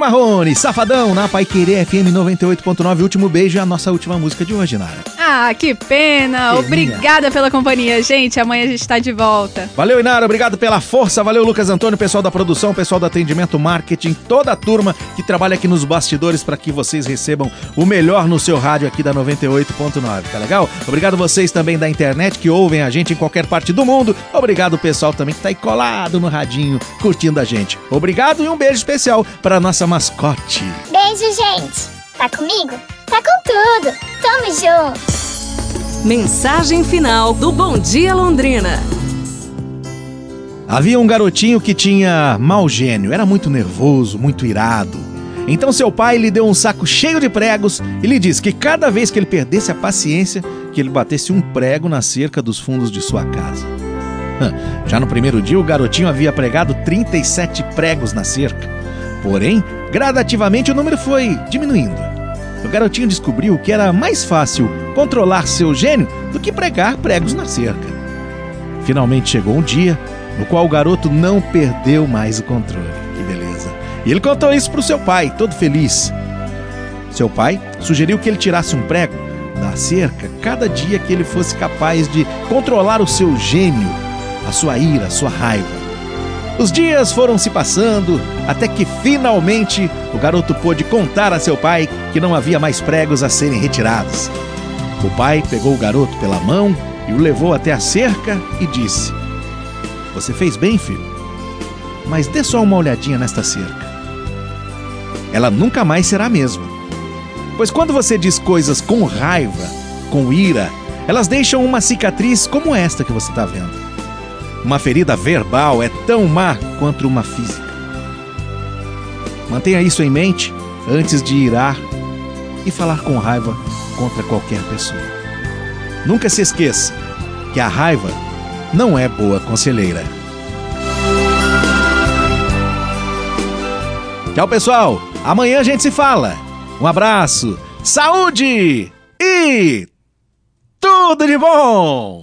Marrone, Safadão, na Pai Querer FM 98.9, último beijo e a nossa última música de hoje, Nara. Ah, que pena. Obrigada pela companhia, gente. Amanhã a gente tá de volta. Valeu, Inara. Obrigado pela força. Valeu, Lucas Antônio, pessoal da produção, pessoal do atendimento, marketing, toda a turma que trabalha aqui nos bastidores para que vocês recebam o melhor no seu rádio aqui da 98.9. Tá legal? Obrigado vocês também da internet que ouvem a gente em qualquer parte do mundo. Obrigado, pessoal, também que tá aí colado no radinho, curtindo a gente. Obrigado e um beijo especial para nossa mascote. Beijo, gente. Tá comigo? Tá com tudo. Tamo junto. Mensagem final do Bom Dia Londrina. Havia um garotinho que tinha mau gênio, era muito nervoso, muito irado. Então seu pai lhe deu um saco cheio de pregos e lhe disse que cada vez que ele perdesse a paciência, que ele batesse um prego na cerca dos fundos de sua casa. Já no primeiro dia, o garotinho havia pregado 37 pregos na cerca. Porém, gradativamente o número foi diminuindo o garotinho descobriu que era mais fácil controlar seu gênio do que pregar pregos na cerca. Finalmente chegou um dia no qual o garoto não perdeu mais o controle. Que beleza! E ele contou isso para o seu pai, todo feliz. Seu pai sugeriu que ele tirasse um prego da cerca cada dia que ele fosse capaz de controlar o seu gênio, a sua ira, a sua raiva. Os dias foram se passando até que finalmente o garoto pôde contar a seu pai que não havia mais pregos a serem retirados. O pai pegou o garoto pela mão e o levou até a cerca e disse: Você fez bem, filho, mas dê só uma olhadinha nesta cerca. Ela nunca mais será a mesma. Pois quando você diz coisas com raiva, com ira, elas deixam uma cicatriz como esta que você está vendo. Uma ferida verbal é tão má quanto uma física. Mantenha isso em mente antes de irar e falar com raiva contra qualquer pessoa. Nunca se esqueça que a raiva não é boa conselheira. Tchau, pessoal. Amanhã a gente se fala. Um abraço, saúde e tudo de bom!